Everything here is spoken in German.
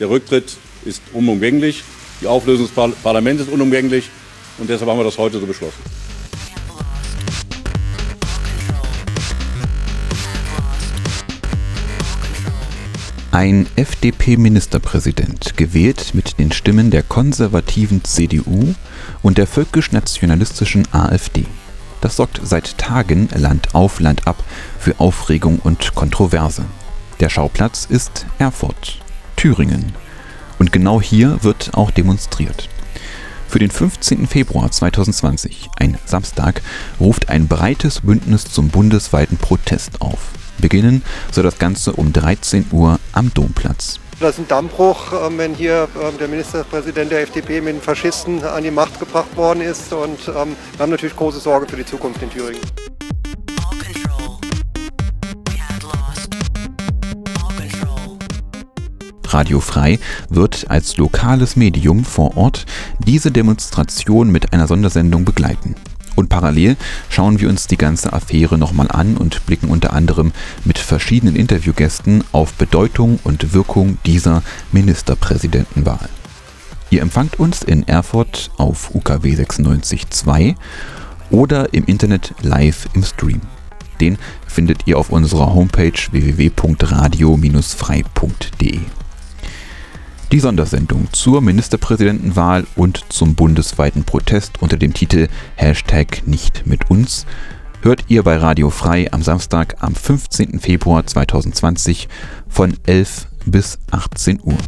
Der Rücktritt ist unumgänglich. Die Auflösung des Parlaments ist unumgänglich. Und deshalb haben wir das heute so beschlossen. Ein FDP-Ministerpräsident, gewählt mit den Stimmen der konservativen CDU und der völkisch-nationalistischen AfD. Das sorgt seit Tagen Land auf Land ab für Aufregung und Kontroverse. Der Schauplatz ist Erfurt, Thüringen. Und genau hier wird auch demonstriert. Für den 15. Februar 2020, ein Samstag, ruft ein breites Bündnis zum bundesweiten Protest auf. Beginnen soll das Ganze um 13 Uhr am Domplatz. Das ist ein Dammbruch, ähm, wenn hier ähm, der Ministerpräsident der FDP mit den Faschisten an die Macht gebracht worden ist. Und ähm, wir haben natürlich große Sorge für die Zukunft in Thüringen. Radio Frei wird als lokales Medium vor Ort diese Demonstration mit einer Sondersendung begleiten. Und parallel schauen wir uns die ganze Affäre nochmal an und blicken unter anderem mit verschiedenen Interviewgästen auf Bedeutung und Wirkung dieser Ministerpräsidentenwahl. Ihr empfangt uns in Erfurt auf UKW 96.2 oder im Internet live im Stream. Den findet ihr auf unserer Homepage www.radio-frei.de. Die Sondersendung zur Ministerpräsidentenwahl und zum bundesweiten Protest unter dem Titel Hashtag nicht mit uns hört ihr bei Radio Frei am Samstag am 15. Februar 2020 von 11 bis 18 Uhr.